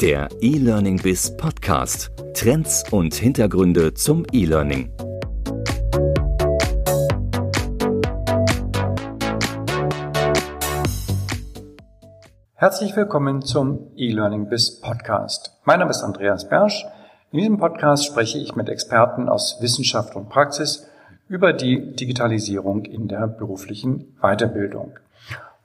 Der E-Learning Biz Podcast. Trends und Hintergründe zum E-Learning. Herzlich willkommen zum E-Learning Biz Podcast. Mein Name ist Andreas Bersch. In diesem Podcast spreche ich mit Experten aus Wissenschaft und Praxis über die Digitalisierung in der beruflichen Weiterbildung.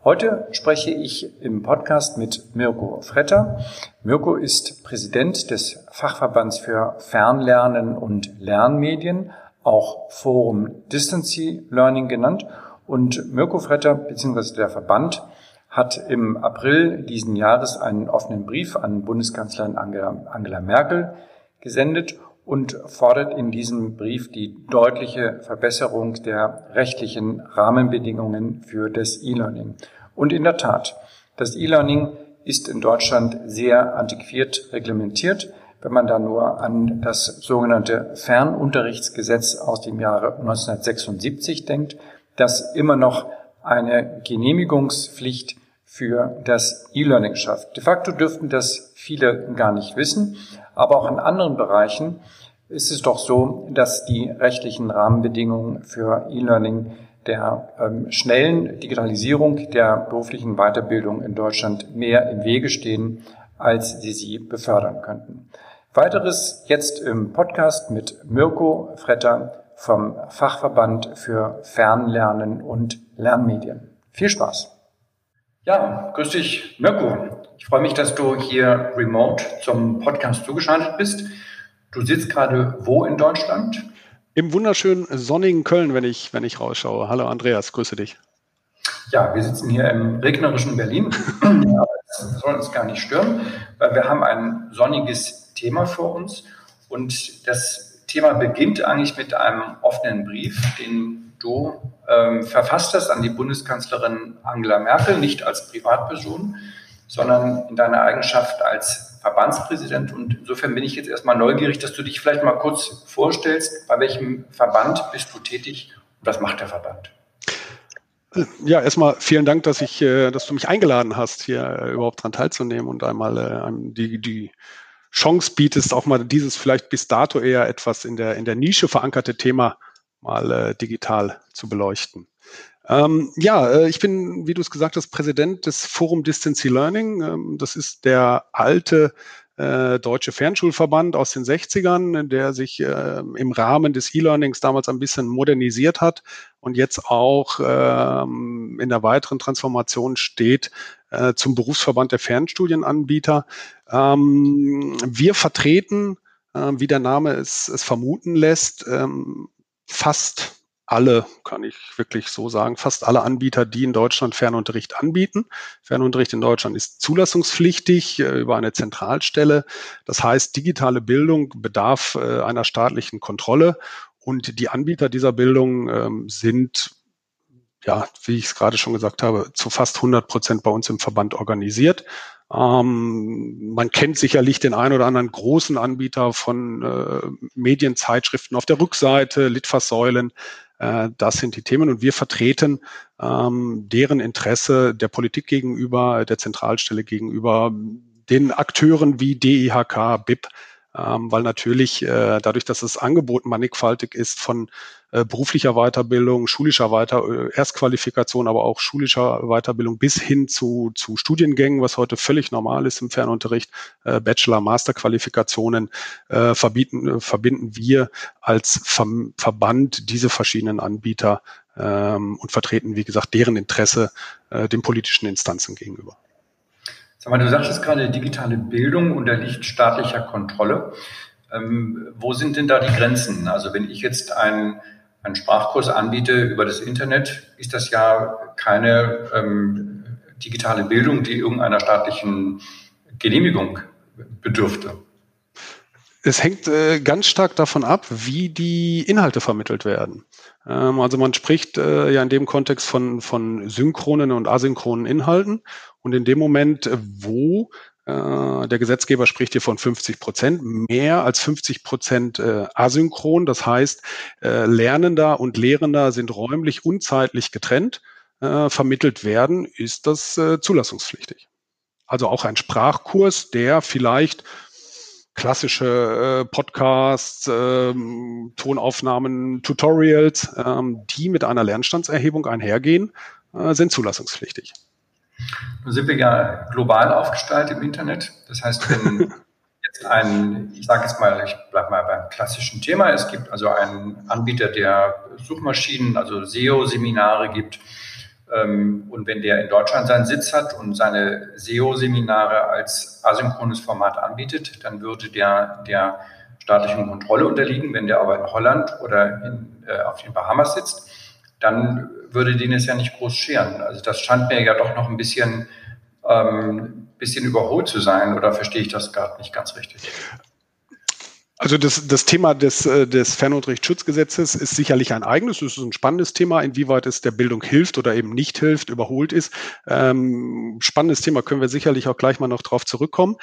Heute spreche ich im Podcast mit Mirko Fretter. Mirko ist Präsident des Fachverbands für Fernlernen und Lernmedien, auch Forum Distancy Learning genannt. Und Mirko Fretter bzw. der Verband hat im April diesen Jahres einen offenen Brief an Bundeskanzlerin Angela Merkel gesendet und fordert in diesem Brief die deutliche Verbesserung der rechtlichen Rahmenbedingungen für das E-Learning. Und in der Tat, das E-Learning ist in Deutschland sehr antiquiert reglementiert. Wenn man da nur an das sogenannte Fernunterrichtsgesetz aus dem Jahre 1976 denkt, das immer noch eine Genehmigungspflicht für das E-Learning schafft. De facto dürften das viele gar nicht wissen, aber auch in anderen Bereichen ist es doch so, dass die rechtlichen Rahmenbedingungen für E-Learning der ähm, schnellen Digitalisierung der beruflichen Weiterbildung in Deutschland mehr im Wege stehen, als sie sie befördern könnten. Weiteres jetzt im Podcast mit Mirko Fretter vom Fachverband für Fernlernen und Lernmedien. Viel Spaß! Ja, grüß dich, Mirko. Ich freue mich, dass du hier remote zum Podcast zugeschaltet bist. Du sitzt gerade wo in Deutschland? Im wunderschönen sonnigen Köln, wenn ich, wenn ich rausschaue. Hallo Andreas, grüße dich. Ja, wir sitzen hier im regnerischen Berlin. Aber das soll uns gar nicht stören, weil wir haben ein sonniges Thema vor uns. Und das Thema beginnt eigentlich mit einem offenen Brief, den du ähm, verfasst hast an die Bundeskanzlerin Angela Merkel, nicht als Privatperson, sondern in deiner Eigenschaft als Verbandspräsident und insofern bin ich jetzt erstmal neugierig, dass du dich vielleicht mal kurz vorstellst, bei welchem Verband bist du tätig und was macht der Verband? Ja, erstmal vielen Dank, dass ich, äh, dass du mich eingeladen hast, hier äh, überhaupt daran teilzunehmen und einmal äh, die, die Chance bietest, auch mal dieses vielleicht bis dato eher etwas in der, in der Nische verankerte Thema mal digital zu beleuchten. Ähm, ja, äh, ich bin, wie du es gesagt hast, Präsident des Forum Distance Learning. Ähm, das ist der alte äh, deutsche Fernschulverband aus den 60ern, der sich äh, im Rahmen des E-Learnings damals ein bisschen modernisiert hat und jetzt auch ähm, in der weiteren Transformation steht äh, zum Berufsverband der Fernstudienanbieter. Ähm, wir vertreten, äh, wie der Name es, es vermuten lässt, ähm, fast alle, kann ich wirklich so sagen, fast alle Anbieter, die in Deutschland Fernunterricht anbieten. Fernunterricht in Deutschland ist zulassungspflichtig äh, über eine Zentralstelle. Das heißt, digitale Bildung bedarf äh, einer staatlichen Kontrolle und die Anbieter dieser Bildung ähm, sind ja, wie ich es gerade schon gesagt habe, zu fast 100 Prozent bei uns im Verband organisiert. Ähm, man kennt sicherlich den ein oder anderen großen Anbieter von äh, Medienzeitschriften auf der Rückseite, Litfaßsäulen. Äh, das sind die Themen. Und wir vertreten ähm, deren Interesse der Politik gegenüber, der Zentralstelle gegenüber, den Akteuren wie DIHK, BIP, ähm, weil natürlich äh, dadurch, dass das Angebot mannigfaltig ist von äh, beruflicher Weiterbildung, schulischer Weiter, äh, Erstqualifikation, aber auch schulischer Weiterbildung bis hin zu, zu Studiengängen, was heute völlig normal ist im Fernunterricht, äh, Bachelor, Masterqualifikationen, äh, verbieten, äh, verbinden wir als Ver Verband diese verschiedenen Anbieter ähm, und vertreten, wie gesagt, deren Interesse äh, den politischen Instanzen gegenüber. Sag mal, du sagtest gerade, digitale Bildung unterliegt staatlicher Kontrolle. Ähm, wo sind denn da die Grenzen? Also wenn ich jetzt einen, einen Sprachkurs anbiete über das Internet, ist das ja keine ähm, digitale Bildung, die irgendeiner staatlichen Genehmigung bedürfte. Es hängt äh, ganz stark davon ab, wie die Inhalte vermittelt werden. Ähm, also man spricht äh, ja in dem Kontext von, von synchronen und asynchronen Inhalten. Und in dem Moment, äh, wo äh, der Gesetzgeber spricht hier von 50 Prozent, mehr als 50 Prozent äh, asynchron. Das heißt, äh, Lernender und Lehrender sind räumlich und zeitlich getrennt, äh, vermittelt werden, ist das äh, zulassungspflichtig. Also auch ein Sprachkurs, der vielleicht klassische äh, Podcasts, ähm, Tonaufnahmen, Tutorials, ähm, die mit einer Lernstandserhebung einhergehen, äh, sind zulassungspflichtig. Nun sind wir ja global aufgestellt im Internet. Das heißt, wenn jetzt ein, ich sage jetzt mal, ich bleibe mal beim klassischen Thema, es gibt also einen Anbieter, der Suchmaschinen, also SEO-Seminare gibt, und wenn der in Deutschland seinen Sitz hat und seine SEO-Seminare als asynchrones Format anbietet, dann würde der der staatlichen Kontrolle unterliegen. Wenn der aber in Holland oder in, äh, auf den Bahamas sitzt, dann würde den es ja nicht groß scheren. Also das scheint mir ja doch noch ein bisschen, ähm, bisschen überholt zu sein oder verstehe ich das gerade nicht ganz richtig? Also das, das Thema des, äh, des Fernunterrichtsschutzgesetzes ist sicherlich ein eigenes. Es ist ein spannendes Thema, inwieweit es der Bildung hilft oder eben nicht hilft, überholt ist. Ähm, spannendes Thema können wir sicherlich auch gleich mal noch drauf zurückkommen.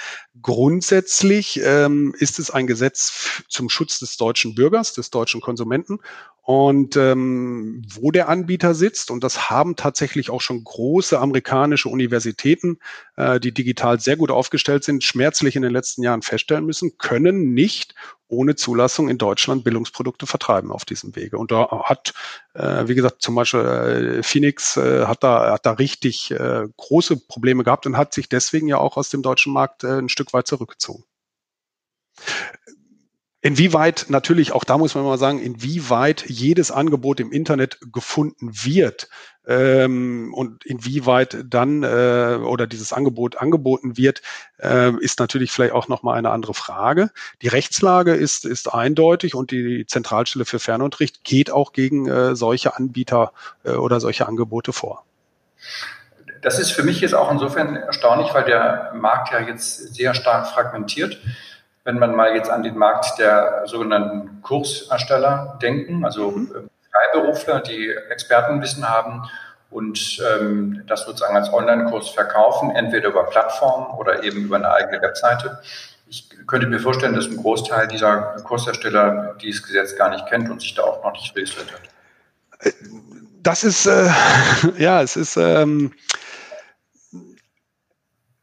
Grundsätzlich ähm, ist es ein Gesetz zum Schutz des deutschen Bürgers, des deutschen Konsumenten und ähm, wo der Anbieter sitzt. Und das haben tatsächlich auch schon große amerikanische Universitäten, äh, die digital sehr gut aufgestellt sind, schmerzlich in den letzten Jahren feststellen müssen, können nicht ohne Zulassung in Deutschland Bildungsprodukte vertreiben auf diesem Wege. Und da hat, äh, wie gesagt, zum Beispiel äh, Phoenix äh, hat, da, hat da richtig äh, große Probleme gehabt und hat sich deswegen ja auch aus dem deutschen Markt äh, ein Stück weit zurückgezogen. Inwieweit natürlich, auch da muss man mal sagen, inwieweit jedes Angebot im Internet gefunden wird ähm, und inwieweit dann äh, oder dieses Angebot angeboten wird, äh, ist natürlich vielleicht auch nochmal eine andere Frage. Die Rechtslage ist, ist eindeutig und die Zentralstelle für Fernunterricht geht auch gegen äh, solche Anbieter äh, oder solche Angebote vor. Das ist für mich jetzt auch insofern erstaunlich, weil der Markt ja jetzt sehr stark fragmentiert wenn man mal jetzt an den Markt der sogenannten Kursersteller denken, also mhm. Ähm, Freiberufler, die Expertenwissen haben und ähm, das sozusagen als Online-Kurs verkaufen, entweder über Plattformen oder eben über eine eigene Webseite. Ich könnte mir vorstellen, dass ein Großteil dieser Kursersteller dieses Gesetz gar nicht kennt und sich da auch noch nicht registriert hat. Das ist, äh, ja, es ist, ähm,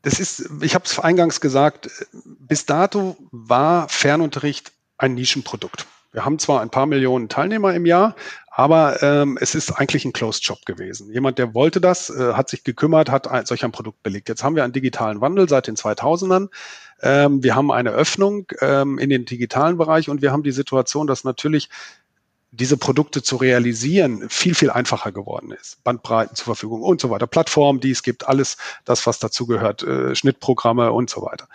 das ist, ich habe es eingangs gesagt, bis dato war Fernunterricht ein Nischenprodukt. Wir haben zwar ein paar Millionen Teilnehmer im Jahr, aber ähm, es ist eigentlich ein Closed Shop gewesen. Jemand, der wollte das, äh, hat sich gekümmert, hat ein, solch ein Produkt belegt. Jetzt haben wir einen digitalen Wandel seit den 2000ern. Ähm, wir haben eine Öffnung ähm, in den digitalen Bereich und wir haben die Situation, dass natürlich diese Produkte zu realisieren viel, viel einfacher geworden ist. Bandbreiten zur Verfügung und so weiter. Plattformen, die es gibt, alles das, was dazugehört, äh, Schnittprogramme und so weiter.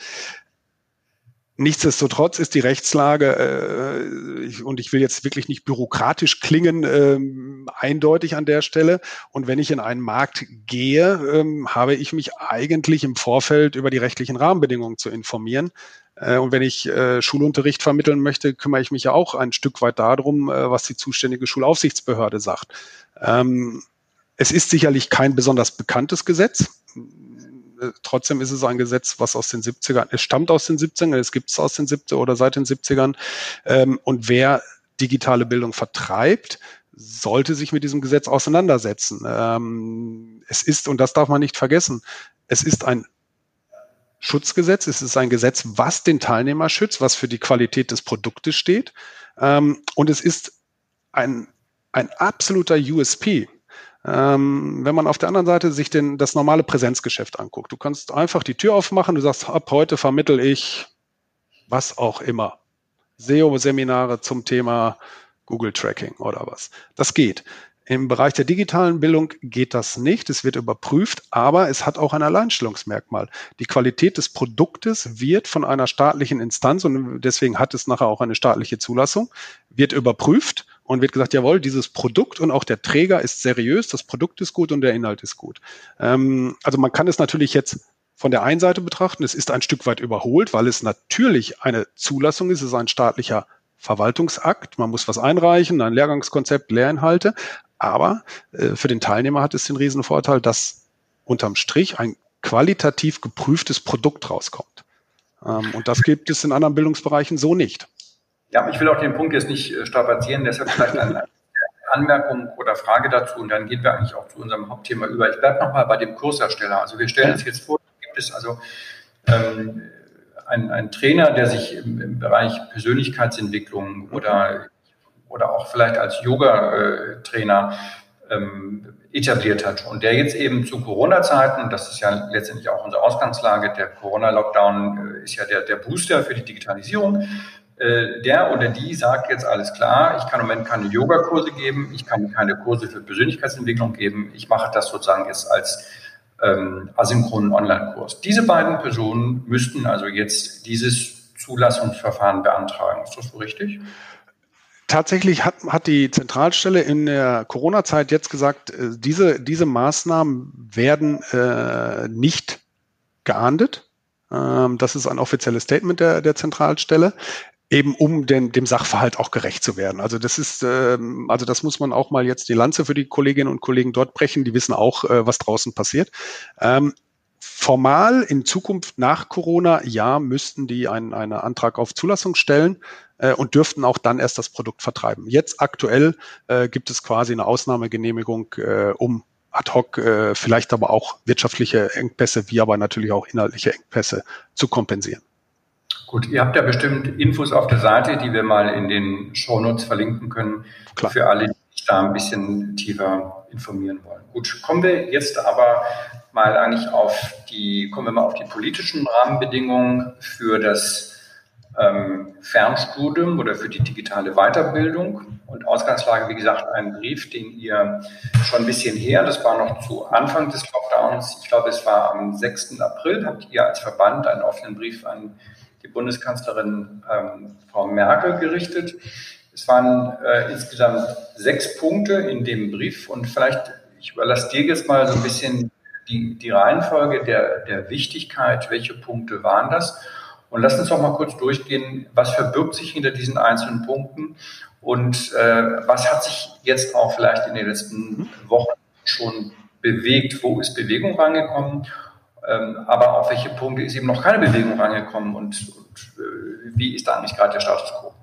Nichtsdestotrotz ist die Rechtslage, äh, ich, und ich will jetzt wirklich nicht bürokratisch klingen, ähm, eindeutig an der Stelle. Und wenn ich in einen Markt gehe, ähm, habe ich mich eigentlich im Vorfeld über die rechtlichen Rahmenbedingungen zu informieren. Äh, und wenn ich äh, Schulunterricht vermitteln möchte, kümmere ich mich ja auch ein Stück weit darum, äh, was die zuständige Schulaufsichtsbehörde sagt. Ähm, es ist sicherlich kein besonders bekanntes Gesetz. Trotzdem ist es ein Gesetz, was aus den 70ern, es stammt aus den 70ern, es gibt es aus den 70ern oder seit den 70ern. Ähm, und wer digitale Bildung vertreibt, sollte sich mit diesem Gesetz auseinandersetzen. Ähm, es ist, und das darf man nicht vergessen, es ist ein Schutzgesetz. Es ist ein Gesetz, was den Teilnehmer schützt, was für die Qualität des Produktes steht. Ähm, und es ist ein, ein absoluter USP. Ähm, wenn man auf der anderen Seite sich den, das normale Präsenzgeschäft anguckt, du kannst einfach die Tür aufmachen, du sagst, ab heute vermittel ich was auch immer. SEO-Seminare zum Thema Google Tracking oder was. Das geht. Im Bereich der digitalen Bildung geht das nicht. Es wird überprüft, aber es hat auch ein Alleinstellungsmerkmal. Die Qualität des Produktes wird von einer staatlichen Instanz und deswegen hat es nachher auch eine staatliche Zulassung, wird überprüft und wird gesagt, jawohl, dieses Produkt und auch der Träger ist seriös, das Produkt ist gut und der Inhalt ist gut. Ähm, also man kann es natürlich jetzt von der einen Seite betrachten, es ist ein Stück weit überholt, weil es natürlich eine Zulassung ist, es ist ein staatlicher Verwaltungsakt, man muss was einreichen, ein Lehrgangskonzept, Lehrinhalte, aber äh, für den Teilnehmer hat es den Riesenvorteil, dass unterm Strich ein qualitativ geprüftes Produkt rauskommt. Ähm, und das gibt es in anderen Bildungsbereichen so nicht. Ja, ich will auch den Punkt jetzt nicht äh, strapazieren, deshalb vielleicht eine Anmerkung oder Frage dazu und dann gehen wir eigentlich auch zu unserem Hauptthema über. Ich bleibe nochmal bei dem Kursersteller. Also wir stellen uns jetzt vor, gibt es also ähm, einen, einen Trainer, der sich im, im Bereich Persönlichkeitsentwicklung oder, oder auch vielleicht als Yoga-Trainer ähm, etabliert hat und der jetzt eben zu Corona-Zeiten, das ist ja letztendlich auch unsere Ausgangslage, der Corona-Lockdown äh, ist ja der, der Booster für die Digitalisierung, äh, der oder die sagt jetzt alles klar, ich kann im Moment keine Yogakurse geben, ich kann keine Kurse für Persönlichkeitsentwicklung geben, ich mache das sozusagen jetzt als ähm, asynchronen Online-Kurs. Diese beiden Personen müssten also jetzt dieses Zulassungsverfahren beantragen. Ist das so richtig? Tatsächlich hat, hat die Zentralstelle in der Corona-Zeit jetzt gesagt, äh, diese, diese Maßnahmen werden äh, nicht geahndet. Ähm, das ist ein offizielles Statement der, der Zentralstelle eben um den, dem Sachverhalt auch gerecht zu werden. Also das ist, ähm, also das muss man auch mal jetzt die Lanze für die Kolleginnen und Kollegen dort brechen. Die wissen auch, äh, was draußen passiert. Ähm, formal in Zukunft nach Corona, ja, müssten die einen, einen Antrag auf Zulassung stellen äh, und dürften auch dann erst das Produkt vertreiben. Jetzt aktuell äh, gibt es quasi eine Ausnahmegenehmigung, äh, um ad hoc äh, vielleicht aber auch wirtschaftliche Engpässe, wie aber natürlich auch inhaltliche Engpässe zu kompensieren. Gut, ihr habt ja bestimmt Infos auf der Seite, die wir mal in den Shownotes verlinken können, Klar. für alle, die sich da ein bisschen tiefer informieren wollen. Gut, kommen wir jetzt aber mal eigentlich auf die, kommen wir mal auf die politischen Rahmenbedingungen für das ähm, Fernstudium oder für die digitale Weiterbildung. Und Ausgangslage, wie gesagt, ein Brief, den ihr schon ein bisschen her, das war noch zu Anfang des Lockdowns, ich glaube, es war am 6. April, habt ihr als Verband einen offenen Brief an die Bundeskanzlerin ähm, Frau Merkel gerichtet. Es waren äh, insgesamt sechs Punkte in dem Brief und vielleicht, ich überlasse dir jetzt mal so ein bisschen die, die Reihenfolge der, der Wichtigkeit, welche Punkte waren das? Und lass uns doch mal kurz durchgehen, was verbirgt sich hinter diesen einzelnen Punkten und äh, was hat sich jetzt auch vielleicht in den letzten Wochen schon bewegt? Wo ist Bewegung reingekommen? Ähm, aber auf welche Punkte ist eben noch keine Bewegung rangekommen und, und äh, wie ist da eigentlich gerade der Status quo?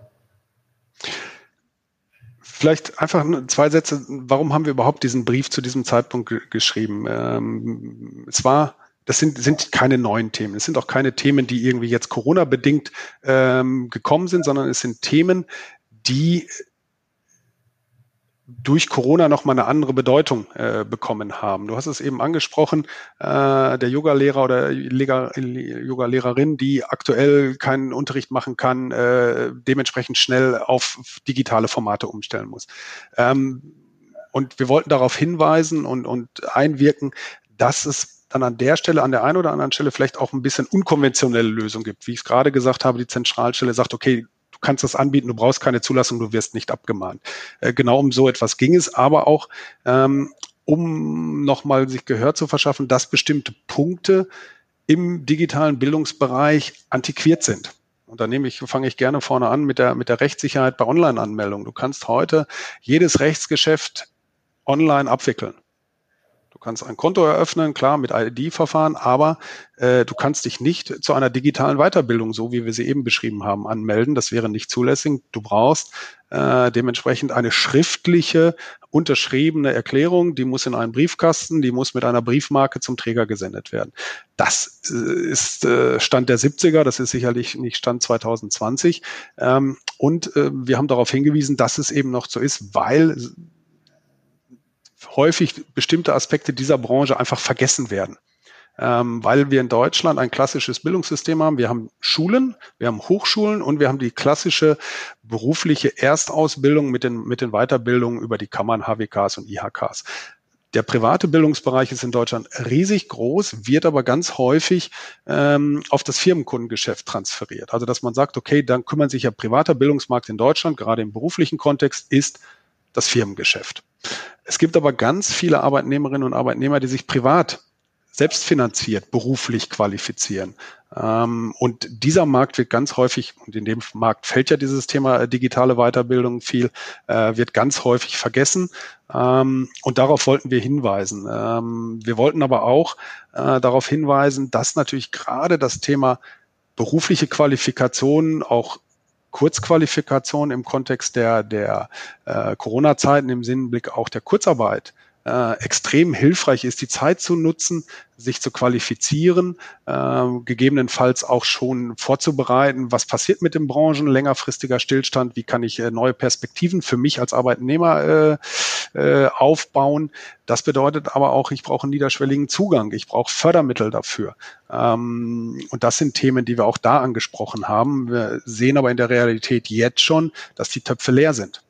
Vielleicht einfach zwei Sätze. Warum haben wir überhaupt diesen Brief zu diesem Zeitpunkt geschrieben? Ähm, es war, das sind, sind keine neuen Themen. Es sind auch keine Themen, die irgendwie jetzt Corona-bedingt ähm, gekommen sind, sondern es sind Themen, die durch Corona noch mal eine andere Bedeutung äh, bekommen haben. Du hast es eben angesprochen, äh, der Yoga-Lehrer oder Yoga-Lehrerin, die aktuell keinen Unterricht machen kann, äh, dementsprechend schnell auf digitale Formate umstellen muss. Ähm, und wir wollten darauf hinweisen und, und einwirken, dass es dann an der Stelle, an der einen oder anderen Stelle vielleicht auch ein bisschen unkonventionelle Lösungen gibt. Wie ich es gerade gesagt habe, die Zentralstelle sagt, okay, du kannst das anbieten, du brauchst keine Zulassung, du wirst nicht abgemahnt. Äh, genau um so etwas ging es, aber auch ähm, um nochmal sich Gehör zu verschaffen, dass bestimmte Punkte im digitalen Bildungsbereich antiquiert sind. Und da nehme ich, fange ich gerne vorne an mit der, mit der Rechtssicherheit bei Online-Anmeldungen. Du kannst heute jedes Rechtsgeschäft online abwickeln. Kannst ein Konto eröffnen, klar, mit ID-Verfahren, aber äh, du kannst dich nicht zu einer digitalen Weiterbildung, so wie wir sie eben beschrieben haben, anmelden. Das wäre nicht zulässig. Du brauchst äh, dementsprechend eine schriftliche, unterschriebene Erklärung, die muss in einen Briefkasten, die muss mit einer Briefmarke zum Träger gesendet werden. Das äh, ist äh, Stand der 70er, das ist sicherlich nicht Stand 2020. Ähm, und äh, wir haben darauf hingewiesen, dass es eben noch so ist, weil häufig bestimmte Aspekte dieser Branche einfach vergessen werden. Ähm, weil wir in Deutschland ein klassisches Bildungssystem haben. Wir haben Schulen, wir haben Hochschulen und wir haben die klassische berufliche Erstausbildung mit den, mit den Weiterbildungen über die Kammern, HWKs und IHKs. Der private Bildungsbereich ist in Deutschland riesig groß, wird aber ganz häufig ähm, auf das Firmenkundengeschäft transferiert. Also dass man sagt, okay, dann kümmern sich ja privater Bildungsmarkt in Deutschland, gerade im beruflichen Kontext, ist das Firmengeschäft. Es gibt aber ganz viele Arbeitnehmerinnen und Arbeitnehmer, die sich privat selbstfinanziert beruflich qualifizieren. Ähm, und dieser Markt wird ganz häufig, und in dem Markt fällt ja dieses Thema äh, digitale Weiterbildung viel, äh, wird ganz häufig vergessen. Ähm, und darauf wollten wir hinweisen. Ähm, wir wollten aber auch äh, darauf hinweisen, dass natürlich gerade das Thema berufliche Qualifikationen auch Kurzqualifikation im Kontext der, der äh, Corona-Zeiten im Sinnblick auch der Kurzarbeit äh, extrem hilfreich ist, die Zeit zu nutzen, sich zu qualifizieren, äh, gegebenenfalls auch schon vorzubereiten, was passiert mit den Branchen, längerfristiger Stillstand, wie kann ich äh, neue Perspektiven für mich als Arbeitnehmer äh, äh, aufbauen. Das bedeutet aber auch, ich brauche einen niederschwelligen Zugang, ich brauche Fördermittel dafür. Ähm, und das sind Themen, die wir auch da angesprochen haben. Wir sehen aber in der Realität jetzt schon, dass die Töpfe leer sind.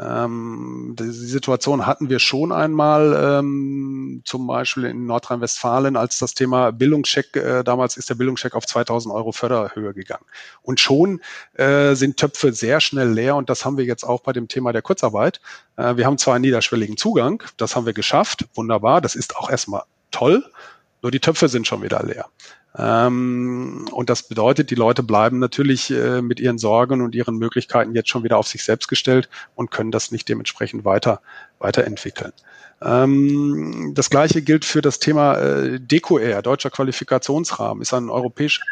Ähm, die Situation hatten wir schon einmal, ähm, zum Beispiel in Nordrhein-Westfalen, als das Thema Bildungscheck, äh, damals ist der Bildungscheck auf 2000 Euro Förderhöhe gegangen. Und schon äh, sind Töpfe sehr schnell leer und das haben wir jetzt auch bei dem Thema der Kurzarbeit. Äh, wir haben zwar einen niederschwelligen Zugang, das haben wir geschafft, wunderbar, das ist auch erstmal toll, nur die Töpfe sind schon wieder leer. Ähm, und das bedeutet, die Leute bleiben natürlich äh, mit ihren Sorgen und ihren Möglichkeiten jetzt schon wieder auf sich selbst gestellt und können das nicht dementsprechend weiter weiterentwickeln. Ähm, das gleiche gilt für das Thema äh, DECOR, deutscher Qualifikationsrahmen, ist ein europäischer.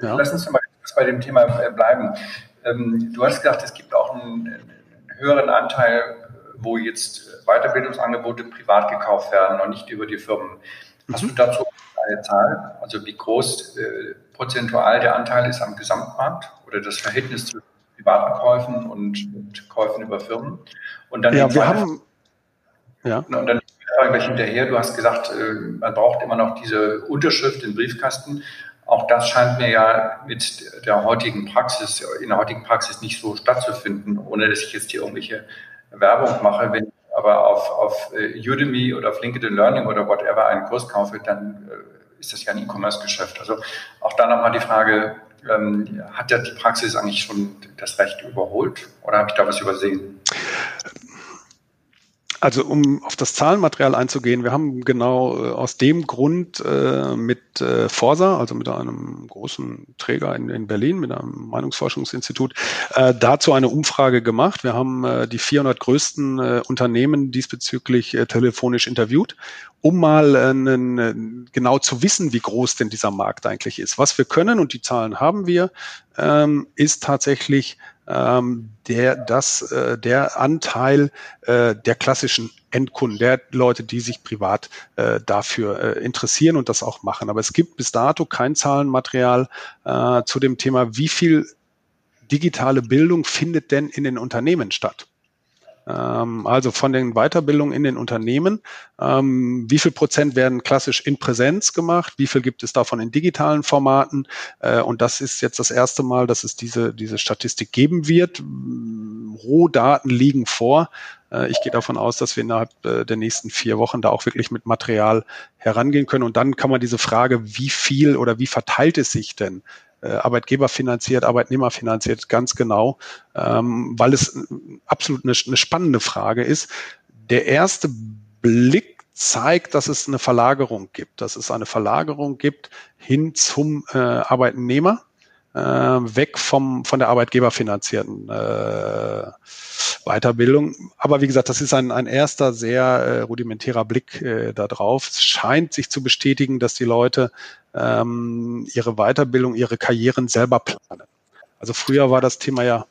Ja. Lass uns mal bei dem Thema äh, bleiben. Ähm, du hast gesagt, es gibt auch einen, einen höheren Anteil, wo jetzt Weiterbildungsangebote privat gekauft werden und nicht über die Firmen. Hast mhm. du dazu eine Zahl? Also wie groß äh, prozentual der Anteil ist am Gesamtmarkt oder das Verhältnis zwischen privaten Käufen und, und Käufen über Firmen? Und dann ja, wir haben ja. Und dann gleich hinterher, du hast gesagt, äh, man braucht immer noch diese Unterschrift im Briefkasten. Auch das scheint mir ja mit der heutigen Praxis, in der heutigen Praxis nicht so stattzufinden, ohne dass ich jetzt hier irgendwelche Werbung mache. Wenn aber auf, auf äh, Udemy oder auf LinkedIn Learning oder whatever einen Kurs kaufe, dann äh, ist das ja ein E-Commerce-Geschäft. Also auch da nochmal die Frage, ähm, hat ja die Praxis eigentlich schon das Recht überholt oder habe ich da was übersehen? Also um auf das Zahlenmaterial einzugehen, wir haben genau äh, aus dem Grund äh, mit äh, Forsa, also mit einem großen Träger in, in Berlin, mit einem Meinungsforschungsinstitut, dazu eine Umfrage gemacht. Wir haben die 400 größten Unternehmen diesbezüglich telefonisch interviewt, um mal äh, genau zu wissen, wie groß denn dieser Markt eigentlich ist. Was wir können, und die Zahlen haben wir, ähm, ist tatsächlich ähm, der, das, äh, der Anteil äh, der klassischen Endkunden, der Leute, die sich privat äh, dafür äh, interessieren und das auch machen. Aber es gibt bis dato kein Zahlenmaterial äh, zu dem Thema, wie viel digitale Bildung findet denn in den Unternehmen statt. Ähm, also von den Weiterbildungen in den Unternehmen. Ähm, wie viel Prozent werden klassisch in Präsenz gemacht? Wie viel gibt es davon in digitalen Formaten? Äh, und das ist jetzt das erste Mal, dass es diese, diese Statistik geben wird. Rohdaten liegen vor. Äh, ich gehe davon aus, dass wir innerhalb äh, der nächsten vier Wochen da auch wirklich mit Material herangehen können. Und dann kann man diese Frage, wie viel oder wie verteilt es sich denn Arbeitgeber finanziert, Arbeitnehmer finanziert, ganz genau, ähm, weil es absolut eine, eine spannende Frage ist. Der erste Blick zeigt, dass es eine Verlagerung gibt, dass es eine Verlagerung gibt hin zum äh, Arbeitnehmer, äh, weg vom von der arbeitgeberfinanzierten äh, Weiterbildung. Aber wie gesagt, das ist ein, ein erster sehr äh, rudimentärer Blick äh, darauf. Es scheint sich zu bestätigen, dass die Leute ähm, ihre Weiterbildung, ihre Karrieren selber planen. Also früher war das Thema ja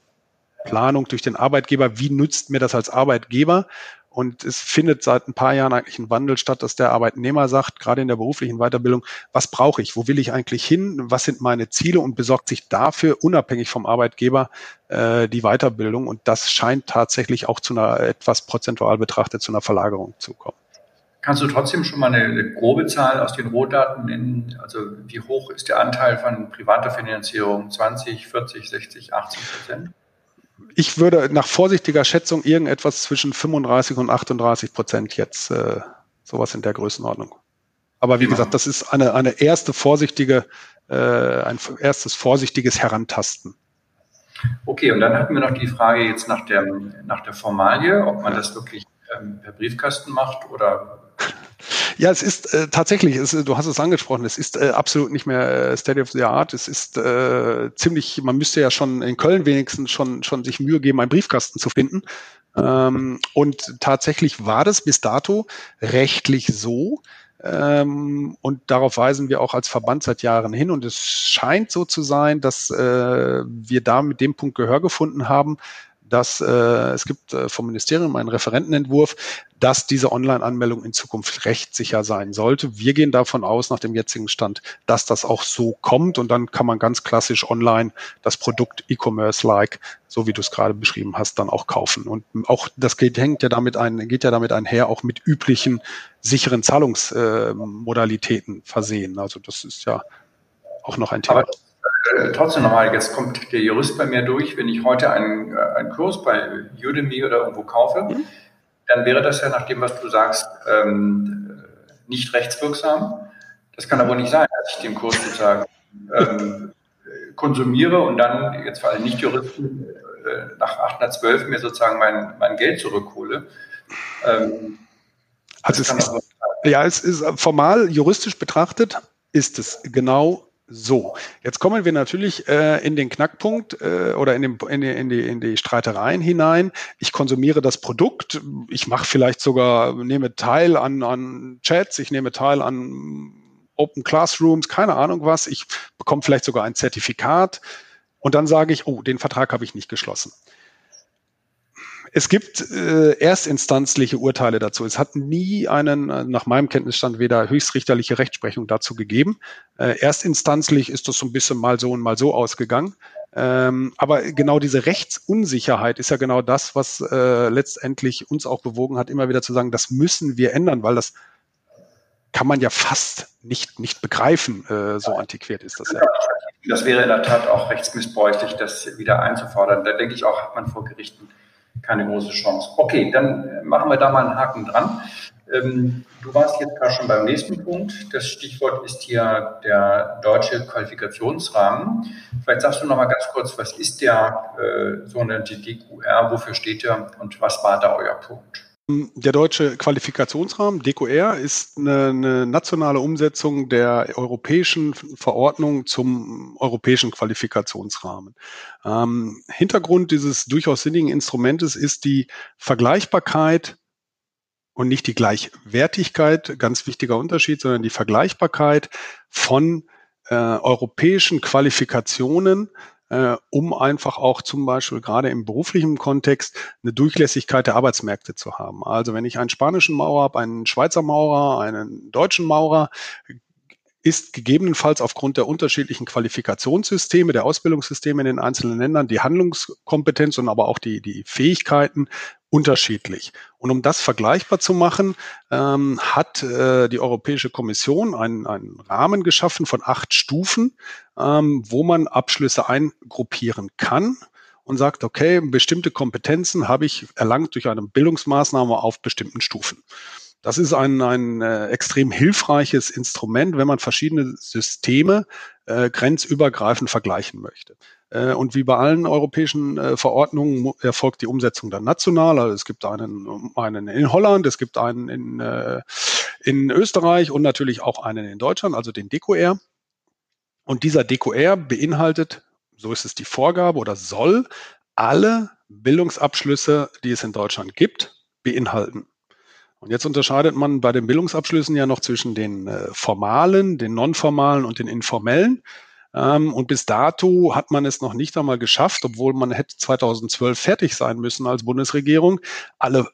Planung durch den Arbeitgeber. Wie nützt mir das als Arbeitgeber? Und es findet seit ein paar Jahren eigentlich ein Wandel statt, dass der Arbeitnehmer sagt, gerade in der beruflichen Weiterbildung, was brauche ich? Wo will ich eigentlich hin? Was sind meine Ziele? Und besorgt sich dafür unabhängig vom Arbeitgeber äh, die Weiterbildung. Und das scheint tatsächlich auch zu einer etwas prozentual betrachtet zu einer Verlagerung zu kommen. Kannst du trotzdem schon mal eine grobe Zahl aus den Rohdaten nennen? Also wie hoch ist der Anteil von privater Finanzierung? 20, 40, 60, 80 Prozent? Ich würde nach vorsichtiger Schätzung irgendetwas zwischen 35 und 38 Prozent jetzt äh, sowas in der Größenordnung. Aber wie genau. gesagt, das ist eine, eine erste vorsichtige, äh, ein erstes vorsichtiges Herantasten. Okay, und dann hatten wir noch die Frage jetzt nach der, nach der Formalie, ob man das wirklich ähm, per Briefkasten macht oder ja, es ist äh, tatsächlich, es, du hast es angesprochen, es ist äh, absolut nicht mehr äh, State of the Art. Es ist äh, ziemlich, man müsste ja schon in Köln wenigstens schon, schon sich Mühe geben, einen Briefkasten zu finden. Ähm, und tatsächlich war das bis dato rechtlich so. Ähm, und darauf weisen wir auch als Verband seit Jahren hin. Und es scheint so zu sein, dass äh, wir da mit dem Punkt Gehör gefunden haben, dass äh, es gibt äh, vom Ministerium einen Referentenentwurf, dass diese Online-Anmeldung in Zukunft rechtssicher sein sollte. Wir gehen davon aus, nach dem jetzigen Stand, dass das auch so kommt und dann kann man ganz klassisch online das Produkt E-Commerce-like, so wie du es gerade beschrieben hast, dann auch kaufen. Und auch das geht, hängt ja damit ein, geht ja damit einher, auch mit üblichen sicheren Zahlungsmodalitäten äh, versehen. Also das ist ja auch noch ein Thema. Aber äh, trotzdem nochmal, jetzt kommt der Jurist bei mir durch, wenn ich heute einen, äh, einen Kurs bei Udemy oder irgendwo kaufe, mhm. dann wäre das ja nach dem, was du sagst, ähm, nicht rechtswirksam. Das kann aber nicht sein, dass ich den Kurs sozusagen ähm, konsumiere und dann, jetzt vor allem Nicht-Juristen, äh, nach 812 mir sozusagen mein, mein Geld zurückhole. Ähm, also es ist, ja, es ist formal juristisch betrachtet, ist es genau so, jetzt kommen wir natürlich äh, in den Knackpunkt äh, oder in, den, in, die, in, die, in die Streitereien hinein. Ich konsumiere das Produkt, ich mache vielleicht sogar, nehme teil an, an Chats, ich nehme teil an Open Classrooms, keine Ahnung was, ich bekomme vielleicht sogar ein Zertifikat und dann sage ich, oh, den Vertrag habe ich nicht geschlossen. Es gibt äh, erstinstanzliche Urteile dazu. Es hat nie einen, äh, nach meinem Kenntnisstand, weder höchstrichterliche Rechtsprechung dazu gegeben. Äh, erstinstanzlich ist das so ein bisschen mal so und mal so ausgegangen. Ähm, aber genau diese Rechtsunsicherheit ist ja genau das, was äh, letztendlich uns auch bewogen hat, immer wieder zu sagen, das müssen wir ändern, weil das kann man ja fast nicht, nicht begreifen. Äh, so antiquiert ist das ja. Das wäre in der Tat auch rechtsmissbräuchlich, das wieder einzufordern. Da denke ich auch, hat man vor Gerichten keine große Chance. Okay, dann äh, machen wir da mal einen Haken dran. Ähm, du warst jetzt gerade schon beim nächsten Punkt. Das Stichwort ist hier der deutsche Qualifikationsrahmen. Vielleicht sagst du noch mal ganz kurz, was ist der äh, sogenannte DQR, wofür steht er und was war da euer Punkt? Der deutsche Qualifikationsrahmen, DQR, ist eine, eine, nationale Umsetzung der europäischen Verordnung zum europäischen Qualifikationsrahmen. Ähm, Hintergrund dieses durchaus sinnigen Instrumentes ist die Vergleichbarkeit und nicht die Gleichwertigkeit, ganz wichtiger Unterschied, sondern die Vergleichbarkeit von äh, europäischen Qualifikationen äh, um einfach auch zum Beispiel gerade im beruflichen Kontext eine Durchlässigkeit der Arbeitsmärkte zu haben. Also wenn ich einen spanischen Maurer habe, einen Schweizer Maurer, einen deutschen Maurer, ist gegebenenfalls aufgrund der unterschiedlichen Qualifikationssysteme, der Ausbildungssysteme in den einzelnen Ländern die Handlungskompetenz und aber auch die, die Fähigkeiten unterschiedlich. Und um das vergleichbar zu machen, ähm, hat äh, die Europäische Kommission einen, einen Rahmen geschaffen von acht Stufen, ähm, wo man Abschlüsse eingruppieren kann und sagt, okay, bestimmte Kompetenzen habe ich erlangt durch eine Bildungsmaßnahme auf bestimmten Stufen. Das ist ein, ein äh, extrem hilfreiches Instrument, wenn man verschiedene Systeme äh, grenzübergreifend vergleichen möchte. Äh, und wie bei allen europäischen äh, Verordnungen erfolgt die Umsetzung dann national. Also es gibt einen, einen in Holland, es gibt einen in, äh, in Österreich und natürlich auch einen in Deutschland, also den DQR. Und dieser DQR beinhaltet, so ist es die Vorgabe oder soll, alle Bildungsabschlüsse, die es in Deutschland gibt, beinhalten. Und jetzt unterscheidet man bei den Bildungsabschlüssen ja noch zwischen den äh, formalen, den nonformalen und den informellen. Ähm, und bis dato hat man es noch nicht einmal geschafft, obwohl man hätte 2012 fertig sein müssen als Bundesregierung, alle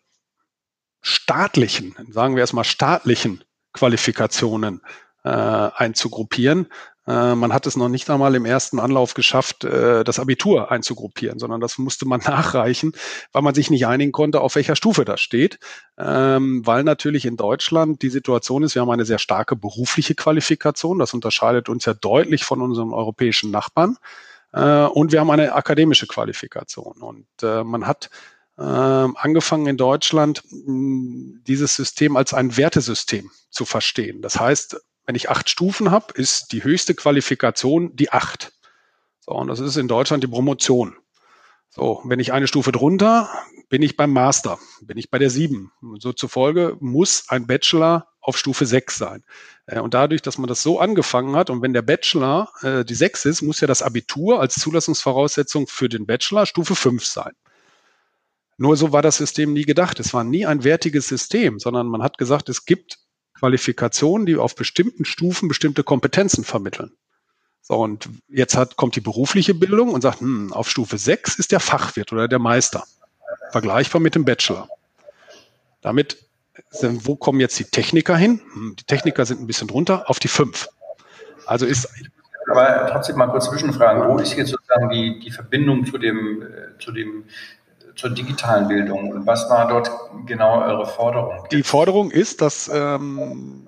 staatlichen, sagen wir erstmal staatlichen Qualifikationen äh, einzugruppieren. Äh, man hat es noch nicht einmal im ersten Anlauf geschafft, äh, das Abitur einzugruppieren, sondern das musste man nachreichen, weil man sich nicht einigen konnte, auf welcher Stufe das steht. Ähm, weil natürlich in Deutschland die Situation ist, wir haben eine sehr starke berufliche Qualifikation. Das unterscheidet uns ja deutlich von unseren europäischen Nachbarn. Äh, und wir haben eine akademische Qualifikation. Und man hat angefangen in Deutschland, dieses System als ein Wertesystem zu verstehen. Das heißt, wenn ich acht Stufen habe, ist die höchste Qualifikation die acht. So, und das ist in Deutschland die Promotion. So, wenn ich eine Stufe drunter, bin ich beim Master, bin ich bei der sieben. So zufolge muss ein Bachelor auf Stufe sechs sein. Äh, und dadurch, dass man das so angefangen hat und wenn der Bachelor äh, die sechs ist, muss ja das Abitur als Zulassungsvoraussetzung für den Bachelor Stufe fünf sein. Nur so war das System nie gedacht. Es war nie ein wertiges System, sondern man hat gesagt, es gibt Qualifikationen, die auf bestimmten Stufen bestimmte Kompetenzen vermitteln. So, und jetzt hat, kommt die berufliche Bildung und sagt, hm, auf Stufe 6 ist der Fachwirt oder der Meister. Vergleichbar mit dem Bachelor. Damit, wo kommen jetzt die Techniker hin? Hm, die Techniker sind ein bisschen drunter, auf die 5. Also ist. Aber trotzdem mal kurz zwischenfragen, wo ist jetzt sozusagen die, die Verbindung zu dem, äh, zu dem zur digitalen Bildung und was war dort genau eure Forderung? Die Forderung ist, dass ähm,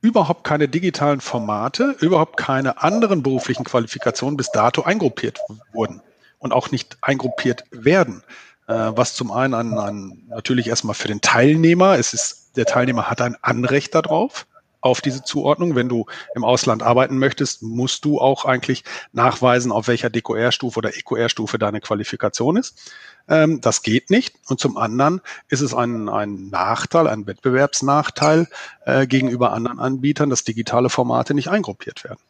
überhaupt keine digitalen Formate, überhaupt keine anderen beruflichen Qualifikationen bis dato eingruppiert wurden und auch nicht eingruppiert werden. Äh, was zum einen an, an natürlich erstmal für den Teilnehmer, es ist, der Teilnehmer hat ein Anrecht darauf, auf diese Zuordnung. Wenn du im Ausland arbeiten möchtest, musst du auch eigentlich nachweisen, auf welcher DQR-Stufe oder EQR-Stufe deine Qualifikation ist. Ähm, das geht nicht. Und zum anderen ist es ein, ein Nachteil, ein Wettbewerbsnachteil äh, gegenüber anderen Anbietern, dass digitale Formate nicht eingruppiert werden.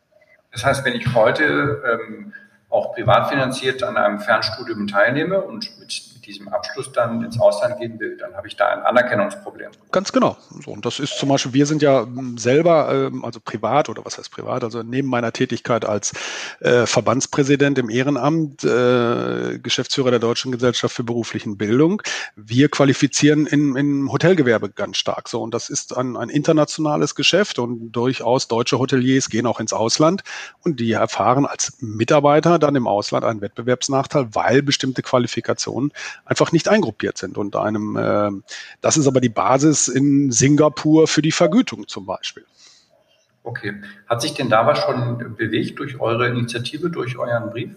Das heißt, wenn ich heute ähm, auch privat finanziert an einem Fernstudium teilnehme und mit diesem Abschluss dann ins Ausland gehen will, dann habe ich da ein Anerkennungsproblem. Ganz genau. So, und das ist zum Beispiel, wir sind ja hm, selber, ähm, also privat oder was heißt privat, also neben meiner Tätigkeit als äh, Verbandspräsident im Ehrenamt, äh, Geschäftsführer der Deutschen Gesellschaft für beruflichen Bildung, wir qualifizieren im, im Hotelgewerbe ganz stark. So, und das ist ein, ein internationales Geschäft und durchaus deutsche Hoteliers gehen auch ins Ausland und die erfahren als Mitarbeiter dann im Ausland einen Wettbewerbsnachteil, weil bestimmte Qualifikationen einfach nicht eingruppiert sind. Und einem, äh, das ist aber die Basis in Singapur für die Vergütung zum Beispiel. Okay. Hat sich denn da was schon bewegt durch eure Initiative, durch euren Brief?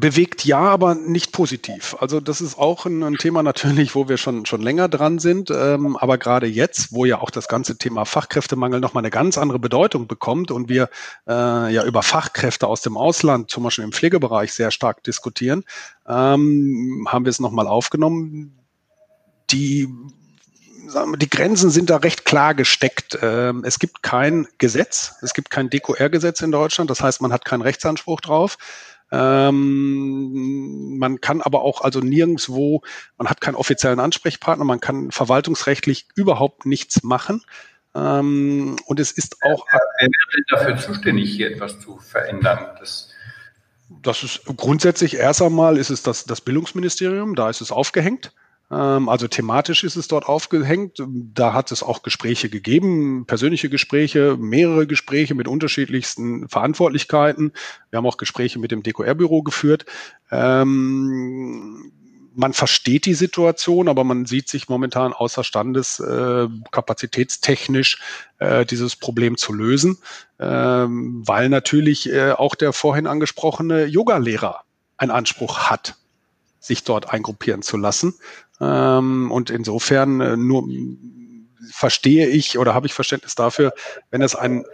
Bewegt ja, aber nicht positiv. Also das ist auch ein, ein Thema natürlich, wo wir schon, schon länger dran sind. Ähm, aber gerade jetzt, wo ja auch das ganze Thema Fachkräftemangel nochmal eine ganz andere Bedeutung bekommt und wir äh, ja über Fachkräfte aus dem Ausland, zum Beispiel im Pflegebereich, sehr stark diskutieren, ähm, haben wir es nochmal aufgenommen. Die die Grenzen sind da recht klar gesteckt. Ähm, es gibt kein Gesetz, es gibt kein DQR-Gesetz in Deutschland, das heißt, man hat keinen Rechtsanspruch drauf. Ähm, man kann aber auch also nirgendwo, man hat keinen offiziellen Ansprechpartner, man kann verwaltungsrechtlich überhaupt nichts machen. Ähm, und es ist auch. Wer wäre denn dafür zuständig, hier etwas zu verändern? Das das ist grundsätzlich erst einmal ist es das, das Bildungsministerium, da ist es aufgehängt. Ähm, also thematisch ist es dort aufgehängt. Da hat es auch Gespräche gegeben, persönliche Gespräche, mehrere Gespräche mit unterschiedlichsten Verantwortlichkeiten. Wir haben auch Gespräche mit dem DQR-Büro geführt. Ähm, man versteht die Situation, aber man sieht sich momentan außerstandes, äh, kapazitätstechnisch äh, dieses Problem zu lösen, ähm, weil natürlich äh, auch der vorhin angesprochene Yogalehrer einen Anspruch hat, sich dort eingruppieren zu lassen. Ähm, und insofern äh, nur verstehe ich oder habe ich Verständnis dafür, wenn es ein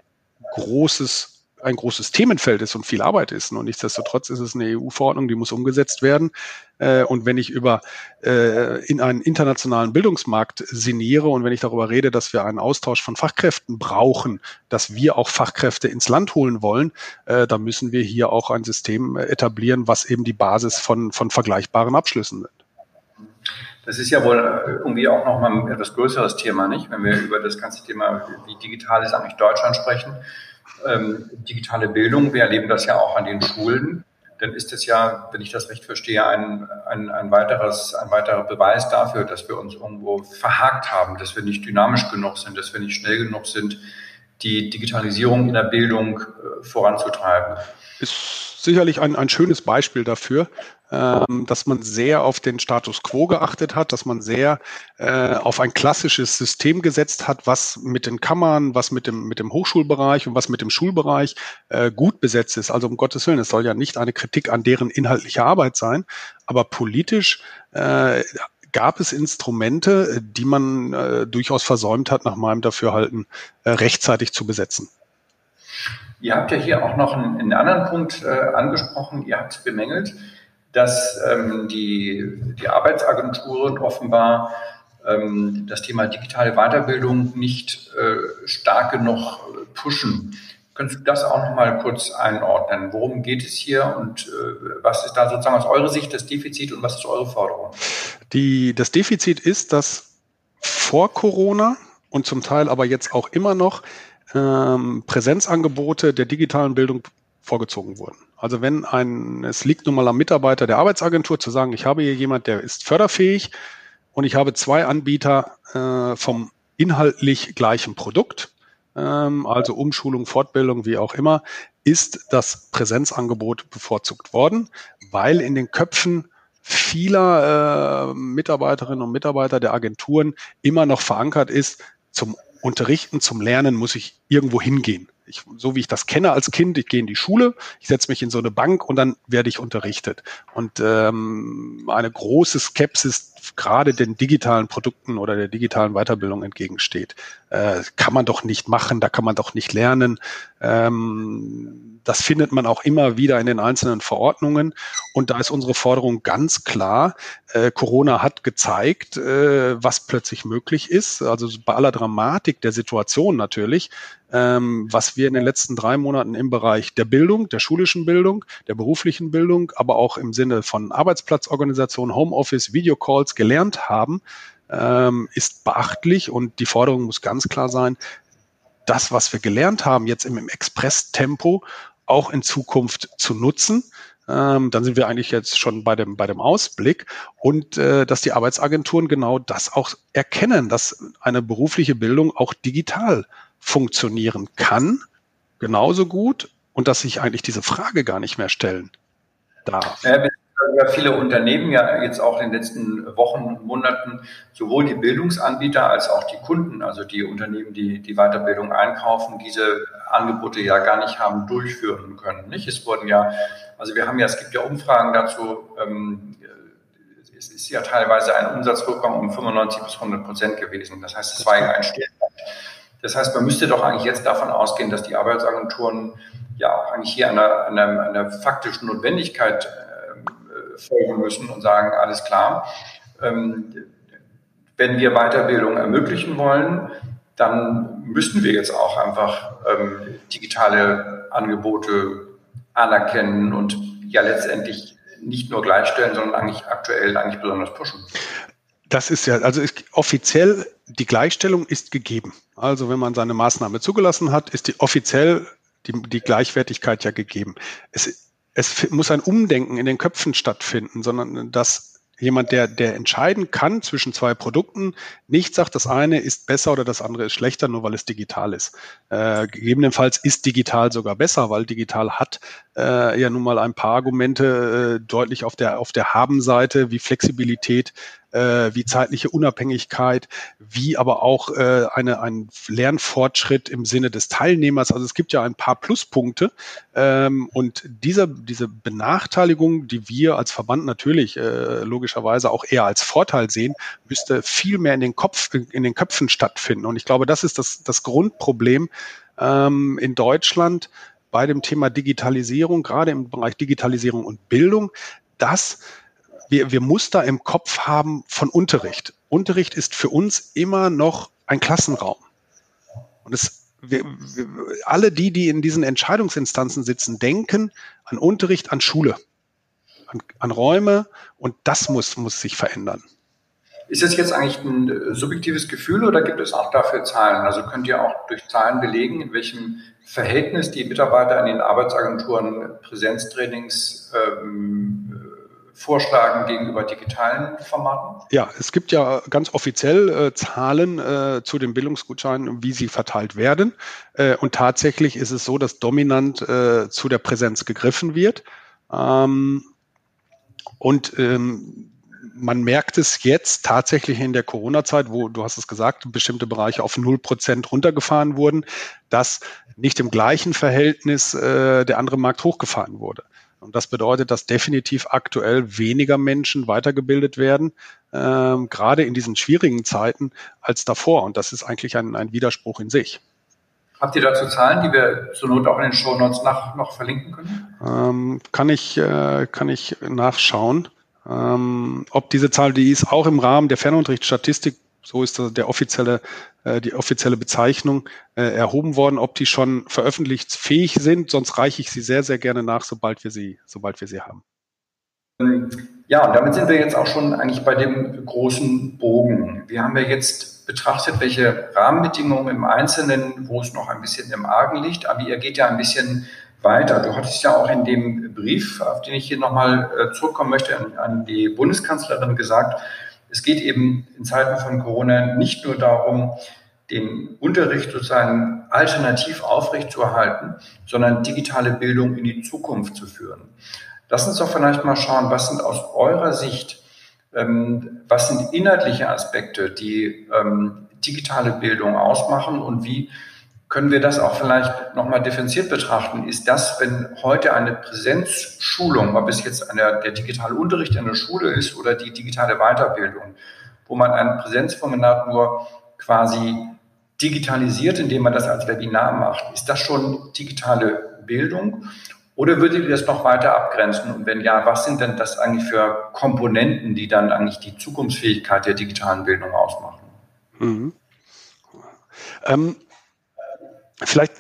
großes ein großes Themenfeld ist und viel Arbeit ist. Und nichtsdestotrotz ist es eine EU-Verordnung, die muss umgesetzt werden. Äh, und wenn ich über äh, in einen internationalen Bildungsmarkt sinniere und wenn ich darüber rede, dass wir einen Austausch von Fachkräften brauchen, dass wir auch Fachkräfte ins Land holen wollen, dann müssen wir hier auch ein System etablieren, was eben die Basis von, von vergleichbaren Abschlüssen sind. Das ist ja wohl irgendwie auch nochmal ein etwas größeres Thema, nicht? Wenn wir über das ganze Thema, wie digital ist eigentlich Deutschland sprechen. Ähm, digitale Bildung, wir erleben das ja auch an den Schulen. Dann ist es ja, wenn ich das recht verstehe, ein, ein, ein, weiteres, ein weiterer Beweis dafür, dass wir uns irgendwo verhakt haben, dass wir nicht dynamisch genug sind, dass wir nicht schnell genug sind, die Digitalisierung in der Bildung äh, voranzutreiben. Ist sicherlich ein, ein schönes Beispiel dafür, ähm, dass man sehr auf den Status quo geachtet hat, dass man sehr äh, auf ein klassisches System gesetzt hat, was mit den Kammern, was mit dem, mit dem Hochschulbereich und was mit dem Schulbereich äh, gut besetzt ist. Also um Gottes Willen, es soll ja nicht eine Kritik an deren inhaltliche Arbeit sein, aber politisch äh, gab es Instrumente, die man äh, durchaus versäumt hat, nach meinem Dafürhalten äh, rechtzeitig zu besetzen. Ihr habt ja hier auch noch einen, einen anderen Punkt äh, angesprochen. Ihr habt bemängelt, dass ähm, die, die Arbeitsagenturen offenbar ähm, das Thema digitale Weiterbildung nicht äh, stark genug pushen. Könntest du das auch noch mal kurz einordnen? Worum geht es hier und äh, was ist da sozusagen aus eurer Sicht das Defizit und was ist eure Forderung? Die, das Defizit ist, dass vor Corona und zum Teil aber jetzt auch immer noch ähm, Präsenzangebote der digitalen Bildung vorgezogen wurden. Also wenn ein, es liegt nun mal am Mitarbeiter der Arbeitsagentur zu sagen, ich habe hier jemand, der ist förderfähig und ich habe zwei Anbieter äh, vom inhaltlich gleichen Produkt, ähm, also Umschulung, Fortbildung, wie auch immer, ist das Präsenzangebot bevorzugt worden, weil in den Köpfen vieler äh, Mitarbeiterinnen und Mitarbeiter der Agenturen immer noch verankert ist, zum Unterrichten, zum Lernen muss ich irgendwo hingehen. Ich, so wie ich das kenne als Kind, ich gehe in die Schule, ich setze mich in so eine Bank und dann werde ich unterrichtet. Und ähm, eine große Skepsis gerade den digitalen Produkten oder der digitalen Weiterbildung entgegensteht. Äh, kann man doch nicht machen, da kann man doch nicht lernen. Ähm, das findet man auch immer wieder in den einzelnen Verordnungen. Und da ist unsere Forderung ganz klar. Äh, Corona hat gezeigt, äh, was plötzlich möglich ist. Also bei aller Dramatik der Situation natürlich, ähm, was wir in den letzten drei Monaten im Bereich der Bildung, der schulischen Bildung, der beruflichen Bildung, aber auch im Sinne von Arbeitsplatzorganisation, Homeoffice, Videocalls gelernt haben, ähm, ist beachtlich und die Forderung muss ganz klar sein, das, was wir gelernt haben, jetzt im, Express-Tempo auch in Zukunft zu nutzen. Ähm, dann sind wir eigentlich jetzt schon bei dem, bei dem Ausblick und äh, dass die Arbeitsagenturen genau das auch erkennen, dass eine berufliche Bildung auch digital funktionieren kann, genauso gut und dass sich eigentlich diese Frage gar nicht mehr stellen darf. Ja, ja viele Unternehmen ja jetzt auch in den letzten Wochen, Monaten sowohl die Bildungsanbieter als auch die Kunden, also die Unternehmen, die die Weiterbildung einkaufen, diese Angebote ja gar nicht haben durchführen können. Nicht? Es wurden ja, also wir haben ja, es gibt ja Umfragen dazu, ähm, es ist ja teilweise ein Umsatzrückgang um 95 bis 100 Prozent gewesen. Das heißt, es war ja ein Stillstand. Das heißt, man müsste doch eigentlich jetzt davon ausgehen, dass die Arbeitsagenturen ja auch eigentlich hier einer, einer, einer faktischen Notwendigkeit folgen müssen und sagen, alles klar, ähm, wenn wir Weiterbildung ermöglichen wollen, dann müssten wir jetzt auch einfach ähm, digitale Angebote anerkennen und ja letztendlich nicht nur gleichstellen, sondern eigentlich aktuell eigentlich besonders pushen. Das ist ja, also ist offiziell die Gleichstellung ist gegeben. Also wenn man seine Maßnahme zugelassen hat, ist die offiziell die, die Gleichwertigkeit ja gegeben. Es es muss ein Umdenken in den Köpfen stattfinden, sondern dass jemand, der, der entscheiden kann zwischen zwei Produkten, nicht sagt, das eine ist besser oder das andere ist schlechter, nur weil es digital ist. Äh, gegebenenfalls ist digital sogar besser, weil digital hat äh, ja nun mal ein paar Argumente äh, deutlich auf der, auf der Haben-Seite, wie Flexibilität, äh, wie zeitliche Unabhängigkeit, wie aber auch äh, eine, ein Lernfortschritt im Sinne des Teilnehmers. Also es gibt ja ein paar Pluspunkte ähm, und diese, diese Benachteiligung, die wir als Verband natürlich äh, logischerweise auch eher als Vorteil sehen, müsste viel mehr in den Kopf, in den Köpfen stattfinden. Und ich glaube, das ist das, das Grundproblem ähm, in Deutschland bei dem Thema Digitalisierung, gerade im Bereich Digitalisierung und Bildung, dass wir, wir Muster im Kopf haben von Unterricht. Unterricht ist für uns immer noch ein Klassenraum. Und es, wir, wir, alle die, die in diesen Entscheidungsinstanzen sitzen, denken an Unterricht, an Schule, an, an Räume und das muss, muss sich verändern. Ist das jetzt eigentlich ein äh, subjektives Gefühl oder gibt es auch dafür Zahlen? Also könnt ihr auch durch Zahlen belegen, in welchem Verhältnis die Mitarbeiter an den Arbeitsagenturen Präsenztrainings ähm, vorschlagen gegenüber digitalen Formaten? Ja, es gibt ja ganz offiziell äh, Zahlen äh, zu den Bildungsgutscheinen, wie sie verteilt werden. Äh, und tatsächlich ist es so, dass dominant äh, zu der Präsenz gegriffen wird. Ähm, und ähm, man merkt es jetzt tatsächlich in der Corona-Zeit, wo du hast es gesagt, bestimmte Bereiche auf null Prozent runtergefahren wurden, dass nicht im gleichen Verhältnis äh, der andere Markt hochgefahren wurde. Und das bedeutet, dass definitiv aktuell weniger Menschen weitergebildet werden, ähm, gerade in diesen schwierigen Zeiten als davor. Und das ist eigentlich ein, ein Widerspruch in sich. Habt ihr dazu Zahlen, die wir zur Not auch in den Show Notes nach, noch verlinken können? Ähm, kann, ich, äh, kann ich nachschauen. Ähm, ob diese Zahl, die ist auch im Rahmen der Fernunterrichtsstatistik so ist der offizielle, äh, die offizielle Bezeichnung äh, erhoben worden, ob die schon veröffentlichungsfähig sind. Sonst reiche ich sie sehr, sehr gerne nach, sobald wir sie, sobald wir sie haben. Ja, und damit sind wir jetzt auch schon eigentlich bei dem großen Bogen. Wir haben ja jetzt betrachtet, welche Rahmenbedingungen im Einzelnen, wo es noch ein bisschen im Argen liegt, aber ihr geht ja ein bisschen weiter. Du hattest ja auch in dem Brief, auf den ich hier nochmal äh, zurückkommen möchte, an die Bundeskanzlerin gesagt, es geht eben in Zeiten von Corona nicht nur darum, den Unterricht sozusagen alternativ aufrechtzuerhalten, sondern digitale Bildung in die Zukunft zu führen. Lass uns doch vielleicht mal schauen, was sind aus eurer Sicht, ähm, was sind inhaltliche Aspekte, die ähm, digitale Bildung ausmachen und wie können wir das auch vielleicht nochmal differenziert betrachten? Ist das, wenn heute eine Präsenzschulung, ob es jetzt eine, der digitale Unterricht in der Schule ist oder die digitale Weiterbildung, wo man ein Präsenzformulat nur quasi digitalisiert, indem man das als Webinar macht, ist das schon digitale Bildung? Oder würdet ihr das noch weiter abgrenzen? Und wenn ja, was sind denn das eigentlich für Komponenten, die dann eigentlich die Zukunftsfähigkeit der digitalen Bildung ausmachen? Mhm. Ähm, vielleicht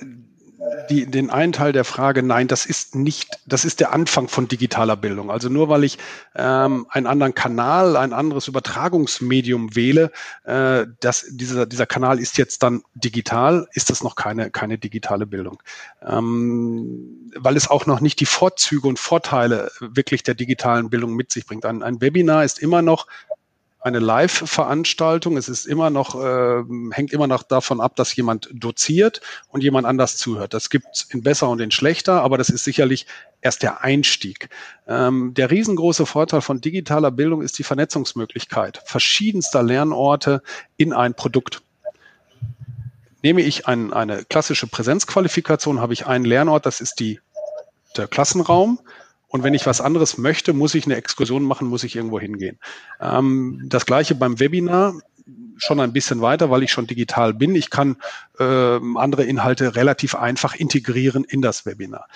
die, den einen Teil der Frage, nein, das ist nicht, das ist der Anfang von digitaler Bildung. Also nur weil ich ähm, einen anderen Kanal, ein anderes Übertragungsmedium wähle, äh, dass dieser, dieser Kanal ist jetzt dann digital, ist das noch keine, keine digitale Bildung. Ähm, weil es auch noch nicht die Vorzüge und Vorteile wirklich der digitalen Bildung mit sich bringt. Ein, ein Webinar ist immer noch eine Live-Veranstaltung. Es ist immer noch, äh, hängt immer noch davon ab, dass jemand doziert und jemand anders zuhört. Das gibt's in besser und in schlechter, aber das ist sicherlich erst der Einstieg. Ähm, der riesengroße Vorteil von digitaler Bildung ist die Vernetzungsmöglichkeit verschiedenster Lernorte in ein Produkt. Nehme ich ein, eine klassische Präsenzqualifikation, habe ich einen Lernort, das ist die, der Klassenraum. Und wenn ich was anderes möchte, muss ich eine Exkursion machen, muss ich irgendwo hingehen. Ähm, das gleiche beim Webinar schon ein bisschen weiter, weil ich schon digital bin. Ich kann äh, andere Inhalte relativ einfach integrieren in das Webinar.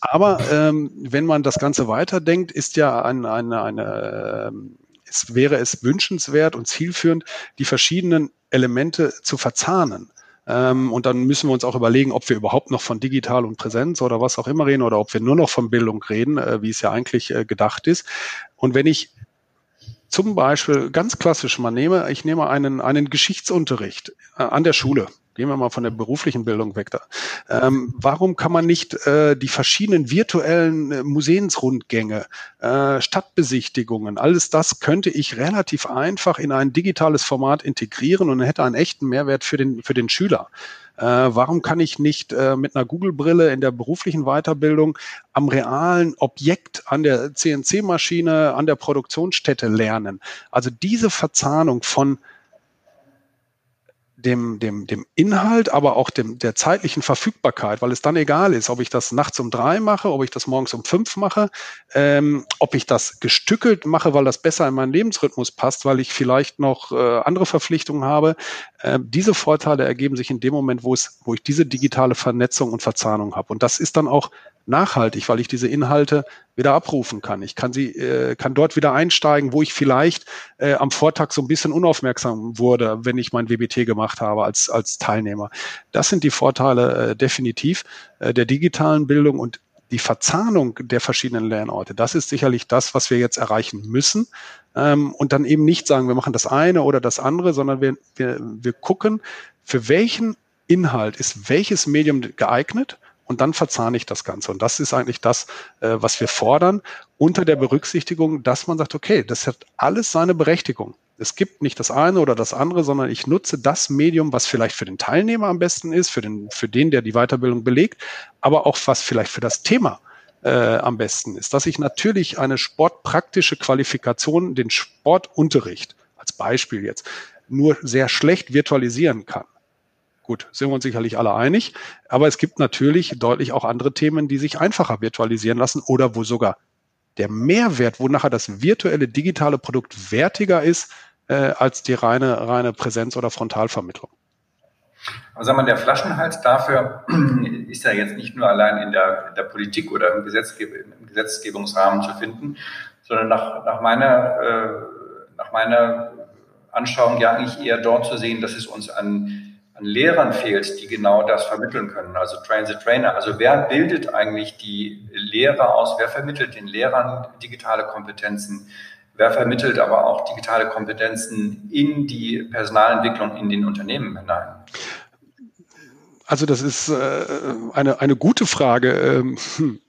Aber ähm, wenn man das Ganze weiterdenkt, ist ja eine, eine, eine äh, es wäre es wünschenswert und zielführend, die verschiedenen Elemente zu verzahnen. Ähm, und dann müssen wir uns auch überlegen, ob wir überhaupt noch von digital und Präsenz oder was auch immer reden oder ob wir nur noch von Bildung reden, äh, wie es ja eigentlich äh, gedacht ist. Und wenn ich zum Beispiel ganz klassisch mal nehme, ich nehme einen, einen Geschichtsunterricht äh, an der Schule Gehen wir mal von der beruflichen Bildung weg da. Ähm, warum kann man nicht äh, die verschiedenen virtuellen äh, Museumsrundgänge, äh, Stadtbesichtigungen, alles das könnte ich relativ einfach in ein digitales Format integrieren und hätte einen echten Mehrwert für den, für den Schüler. Äh, warum kann ich nicht äh, mit einer Google-Brille in der beruflichen Weiterbildung am realen Objekt, an der CNC-Maschine, an der Produktionsstätte lernen? Also diese Verzahnung von dem, dem, dem Inhalt, aber auch dem, der zeitlichen Verfügbarkeit, weil es dann egal ist, ob ich das nachts um drei mache, ob ich das morgens um fünf mache, ähm, ob ich das gestückelt mache, weil das besser in meinen Lebensrhythmus passt, weil ich vielleicht noch äh, andere Verpflichtungen habe. Äh, diese Vorteile ergeben sich in dem Moment, wo es, wo ich diese digitale Vernetzung und Verzahnung habe. Und das ist dann auch nachhaltig, weil ich diese Inhalte wieder abrufen kann. Ich kann sie, äh, kann dort wieder einsteigen, wo ich vielleicht äh, am Vortag so ein bisschen unaufmerksam wurde, wenn ich mein WBT gemacht habe als, als Teilnehmer. Das sind die Vorteile äh, definitiv äh, der digitalen Bildung und die Verzahnung der verschiedenen Lernorte. Das ist sicherlich das, was wir jetzt erreichen müssen. Ähm, und dann eben nicht sagen, wir machen das eine oder das andere, sondern wir, wir, wir gucken, für welchen Inhalt ist welches Medium geeignet und dann verzahne ich das Ganze. Und das ist eigentlich das, äh, was wir fordern, unter der Berücksichtigung, dass man sagt, okay, das hat alles seine Berechtigung. Es gibt nicht das eine oder das andere, sondern ich nutze das Medium, was vielleicht für den Teilnehmer am besten ist, für den, für den, der die Weiterbildung belegt, aber auch was vielleicht für das Thema äh, am besten ist. Dass ich natürlich eine sportpraktische Qualifikation, den Sportunterricht als Beispiel jetzt, nur sehr schlecht virtualisieren kann. Gut, sind wir uns sicherlich alle einig. Aber es gibt natürlich deutlich auch andere Themen, die sich einfacher virtualisieren lassen oder wo sogar der Mehrwert, wo nachher das virtuelle digitale Produkt wertiger ist äh, als die reine, reine Präsenz- oder Frontalvermittlung. Also man, der Flaschenhals dafür ist ja jetzt nicht nur allein in der, in der Politik oder im, Gesetzgeb im Gesetzgebungsrahmen zu finden, sondern nach, nach, meiner, äh, nach meiner Anschauung ja eigentlich eher dort zu sehen, dass es uns an an Lehrern fehlt, die genau das vermitteln können, also Train the Trainer. Also wer bildet eigentlich die Lehrer aus? Wer vermittelt den Lehrern digitale Kompetenzen? Wer vermittelt aber auch digitale Kompetenzen in die Personalentwicklung in den Unternehmen hinein? Also das ist äh, eine, eine gute Frage. Ähm, hm.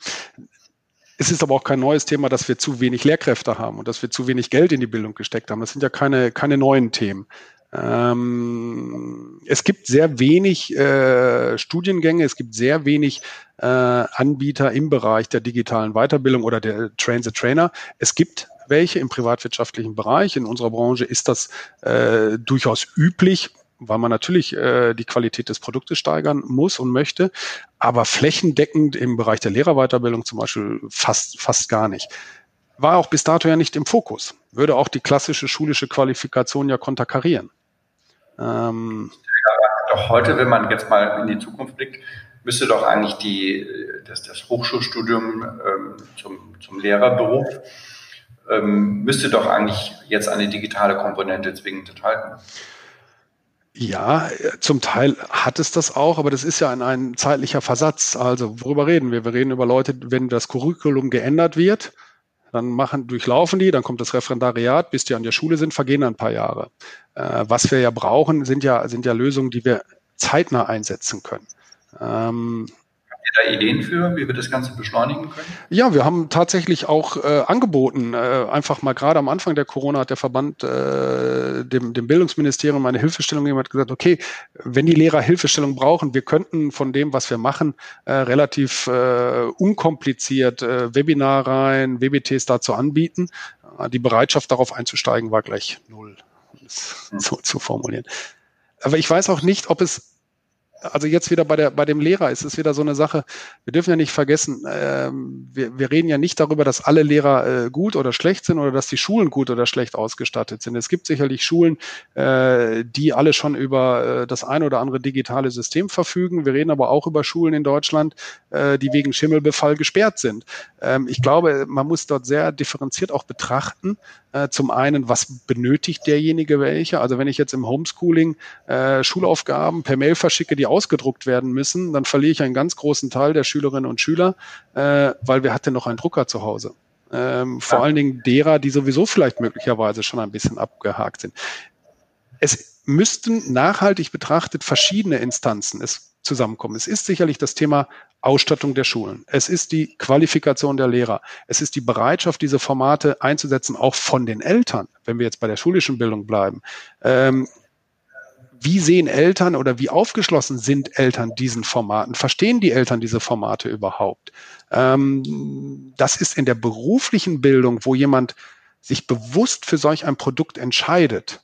Es ist aber auch kein neues Thema, dass wir zu wenig Lehrkräfte haben und dass wir zu wenig Geld in die Bildung gesteckt haben. Das sind ja keine, keine neuen Themen. Ähm, es gibt sehr wenig äh, Studiengänge, es gibt sehr wenig äh, Anbieter im Bereich der digitalen Weiterbildung oder der Train the Trainer. Es gibt welche im privatwirtschaftlichen Bereich. In unserer Branche ist das äh, durchaus üblich, weil man natürlich äh, die Qualität des Produktes steigern muss und möchte, aber flächendeckend im Bereich der Lehrerweiterbildung zum Beispiel fast, fast gar nicht war auch bis dato ja nicht im Fokus. Würde auch die klassische schulische Qualifikation ja konterkarieren. Ähm, doch heute, wenn man jetzt mal in die Zukunft blickt, müsste doch eigentlich die, das, das Hochschulstudium ähm, zum, zum Lehrerberuf ähm, müsste doch eigentlich jetzt eine digitale Komponente zwingend enthalten. Ja, zum Teil hat es das auch, aber das ist ja ein, ein zeitlicher Versatz. Also worüber reden wir? Wir reden über Leute, wenn das Curriculum geändert wird, dann machen, durchlaufen die, dann kommt das Referendariat, bis die an der Schule sind, vergehen ein paar Jahre. Äh, was wir ja brauchen, sind ja, sind ja Lösungen, die wir zeitnah einsetzen können. Ähm, ihr da Ideen für, wie wir das Ganze beschleunigen können? Ja, wir haben tatsächlich auch äh, angeboten, äh, einfach mal gerade am Anfang der Corona hat der Verband äh, dem, dem Bildungsministerium eine Hilfestellung gegeben, hat gesagt, okay, wenn die Lehrer Hilfestellung brauchen, wir könnten von dem, was wir machen, äh, relativ äh, unkompliziert äh, Webinarreihen, WBTs dazu anbieten. Äh, die Bereitschaft darauf einzusteigen war gleich null, um es hm. so zu formulieren. Aber ich weiß auch nicht, ob es also jetzt wieder bei, der, bei dem Lehrer ist es wieder so eine Sache, wir dürfen ja nicht vergessen, ähm, wir, wir reden ja nicht darüber, dass alle Lehrer äh, gut oder schlecht sind oder dass die Schulen gut oder schlecht ausgestattet sind. Es gibt sicherlich Schulen, äh, die alle schon über äh, das ein oder andere digitale System verfügen. Wir reden aber auch über Schulen in Deutschland, äh, die wegen Schimmelbefall gesperrt sind. Ähm, ich glaube, man muss dort sehr differenziert auch betrachten, äh, zum einen, was benötigt derjenige welche? Also wenn ich jetzt im Homeschooling äh, Schulaufgaben per Mail verschicke, die ausgedruckt werden müssen, dann verliere ich einen ganz großen Teil der Schülerinnen und Schüler, äh, weil wir hatten noch einen Drucker zu Hause. Ähm, vor allen Dingen derer, die sowieso vielleicht möglicherweise schon ein bisschen abgehakt sind. Es müssten nachhaltig betrachtet verschiedene Instanzen es zusammenkommen. Es ist sicherlich das Thema Ausstattung der Schulen. Es ist die Qualifikation der Lehrer. Es ist die Bereitschaft, diese Formate einzusetzen, auch von den Eltern, wenn wir jetzt bei der schulischen Bildung bleiben. Ähm, wie sehen Eltern oder wie aufgeschlossen sind Eltern diesen Formaten? Verstehen die Eltern diese Formate überhaupt? Ähm, das ist in der beruflichen Bildung, wo jemand sich bewusst für solch ein Produkt entscheidet,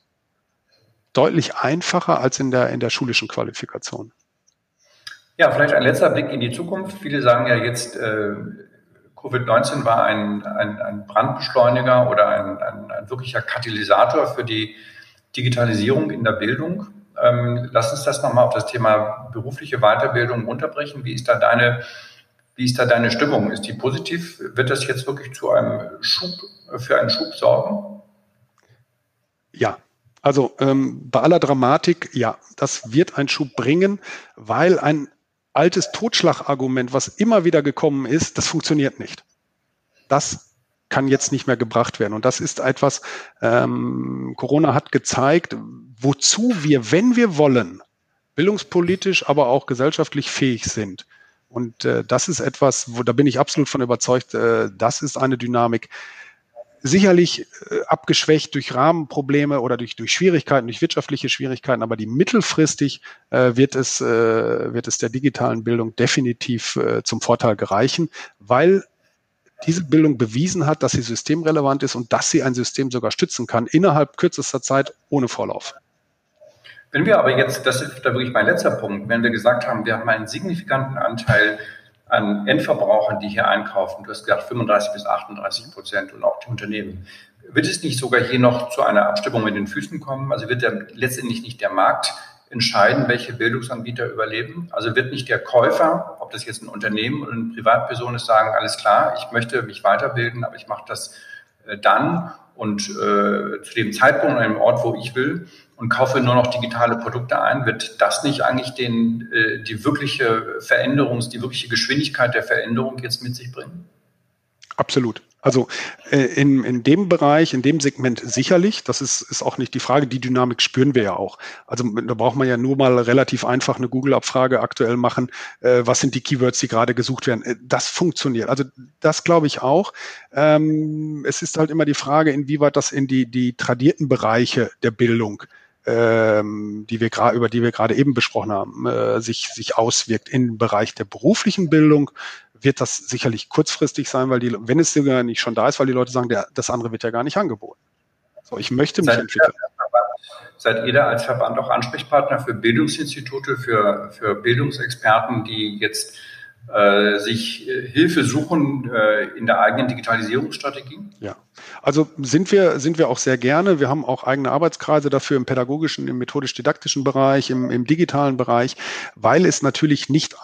deutlich einfacher als in der, in der schulischen Qualifikation. Ja, vielleicht ein letzter Blick in die Zukunft. Viele sagen ja jetzt, äh, Covid-19 war ein, ein, ein, Brandbeschleuniger oder ein, ein, ein, wirklicher Katalysator für die Digitalisierung in der Bildung. Ähm, lass uns das nochmal auf das Thema berufliche Weiterbildung runterbrechen. Wie ist da deine, wie ist da deine Stimmung? Ist die positiv? Wird das jetzt wirklich zu einem Schub, für einen Schub sorgen? Ja, also ähm, bei aller Dramatik, ja, das wird einen Schub bringen, weil ein altes Totschlagargument, was immer wieder gekommen ist, das funktioniert nicht. Das kann jetzt nicht mehr gebracht werden. Und das ist etwas, ähm, Corona hat gezeigt, wozu wir, wenn wir wollen, bildungspolitisch, aber auch gesellschaftlich fähig sind. Und äh, das ist etwas, wo da bin ich absolut von überzeugt, äh, das ist eine Dynamik, sicherlich äh, abgeschwächt durch Rahmenprobleme oder durch, durch Schwierigkeiten, durch wirtschaftliche Schwierigkeiten, aber die mittelfristig äh, wird, es, äh, wird es der digitalen Bildung definitiv äh, zum Vorteil gereichen, weil diese Bildung bewiesen hat, dass sie systemrelevant ist und dass sie ein System sogar stützen kann innerhalb kürzester Zeit ohne Vorlauf. Wenn wir aber jetzt, das ist da wirklich mein letzter Punkt, wenn wir gesagt haben, wir haben einen signifikanten Anteil an Endverbrauchern, die hier einkaufen, du hast gesagt 35 bis 38 Prozent und auch die Unternehmen. Wird es nicht sogar hier noch zu einer Abstimmung mit den Füßen kommen? Also wird der, letztendlich nicht der Markt entscheiden, welche Bildungsanbieter überleben? Also wird nicht der Käufer, ob das jetzt ein Unternehmen oder eine Privatperson ist, sagen, alles klar, ich möchte mich weiterbilden, aber ich mache das äh, dann und äh, zu dem Zeitpunkt an einem Ort, wo ich will. Und kaufe nur noch digitale Produkte ein, wird das nicht eigentlich den, äh, die wirkliche Veränderung, die wirkliche Geschwindigkeit der Veränderung jetzt mit sich bringen? Absolut. Also äh, in, in dem Bereich, in dem Segment sicherlich, das ist, ist auch nicht die Frage, die Dynamik spüren wir ja auch. Also da braucht man ja nur mal relativ einfach eine Google-Abfrage aktuell machen, äh, was sind die Keywords, die gerade gesucht werden. Äh, das funktioniert. Also das glaube ich auch. Ähm, es ist halt immer die Frage, inwieweit das in die, die tradierten Bereiche der Bildung ähm, die wir gerade über die wir gerade eben besprochen haben, äh, sich sich auswirkt. Im Bereich der beruflichen Bildung wird das sicherlich kurzfristig sein, weil die, wenn es sogar nicht schon da ist, weil die Leute sagen, der, das andere wird ja gar nicht angeboten. So, ich möchte mich seid entwickeln. Ihr, seid ihr da als Verband auch Ansprechpartner für Bildungsinstitute, für, für Bildungsexperten, die jetzt sich äh, Hilfe suchen äh, in der eigenen Digitalisierungsstrategie? Ja, also sind wir, sind wir auch sehr gerne. Wir haben auch eigene Arbeitskreise dafür im pädagogischen, im methodisch-didaktischen Bereich, im, im digitalen Bereich, weil es natürlich nicht,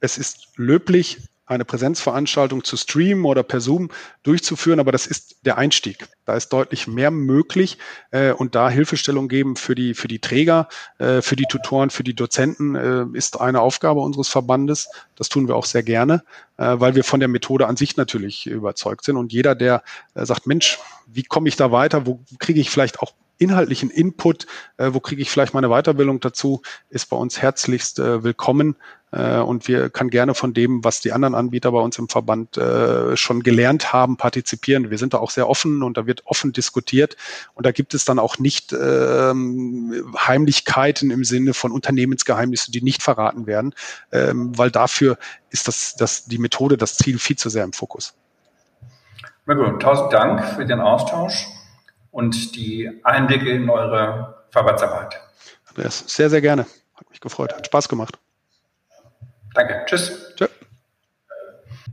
es ist löblich, eine Präsenzveranstaltung zu streamen oder per Zoom durchzuführen, aber das ist der Einstieg. Da ist deutlich mehr möglich äh, und da Hilfestellung geben für die, für die Träger, äh, für die Tutoren, für die Dozenten äh, ist eine Aufgabe unseres Verbandes. Das tun wir auch sehr gerne, äh, weil wir von der Methode an sich natürlich überzeugt sind. Und jeder, der äh, sagt, Mensch, wie komme ich da weiter? Wo kriege ich vielleicht auch inhaltlichen Input, äh, wo kriege ich vielleicht meine Weiterbildung dazu, ist bei uns herzlichst willkommen. Äh, und wir kann gerne von dem, was die anderen Anbieter bei uns im Verband äh, schon gelernt haben, partizipieren. Wir sind da auch sehr offen und da wird offen diskutiert. Und da gibt es dann auch nicht ähm, Heimlichkeiten im Sinne von Unternehmensgeheimnissen, die nicht verraten werden, ähm, weil dafür ist das, das, die Methode, das Ziel viel zu sehr im Fokus. Na gut, tausend Dank für den Austausch und die Einblicke in eure Verbandsarbeit. Andreas, sehr, sehr gerne. Hat mich gefreut. Hat Spaß gemacht. Danke. Tschüss. Tschö.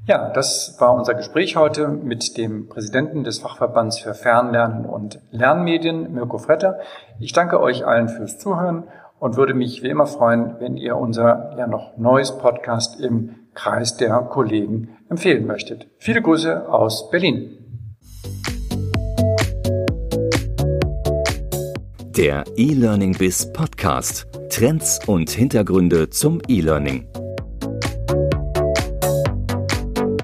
Ja, das war unser Gespräch heute mit dem Präsidenten des Fachverbands für Fernlernen und Lernmedien, Mirko Fretter. Ich danke euch allen fürs Zuhören und würde mich wie immer freuen, wenn ihr unser ja noch neues Podcast im Kreis der Kollegen empfehlen möchtet. Viele Grüße aus Berlin. Der E-Learning Biz Podcast. Trends und Hintergründe zum E-Learning.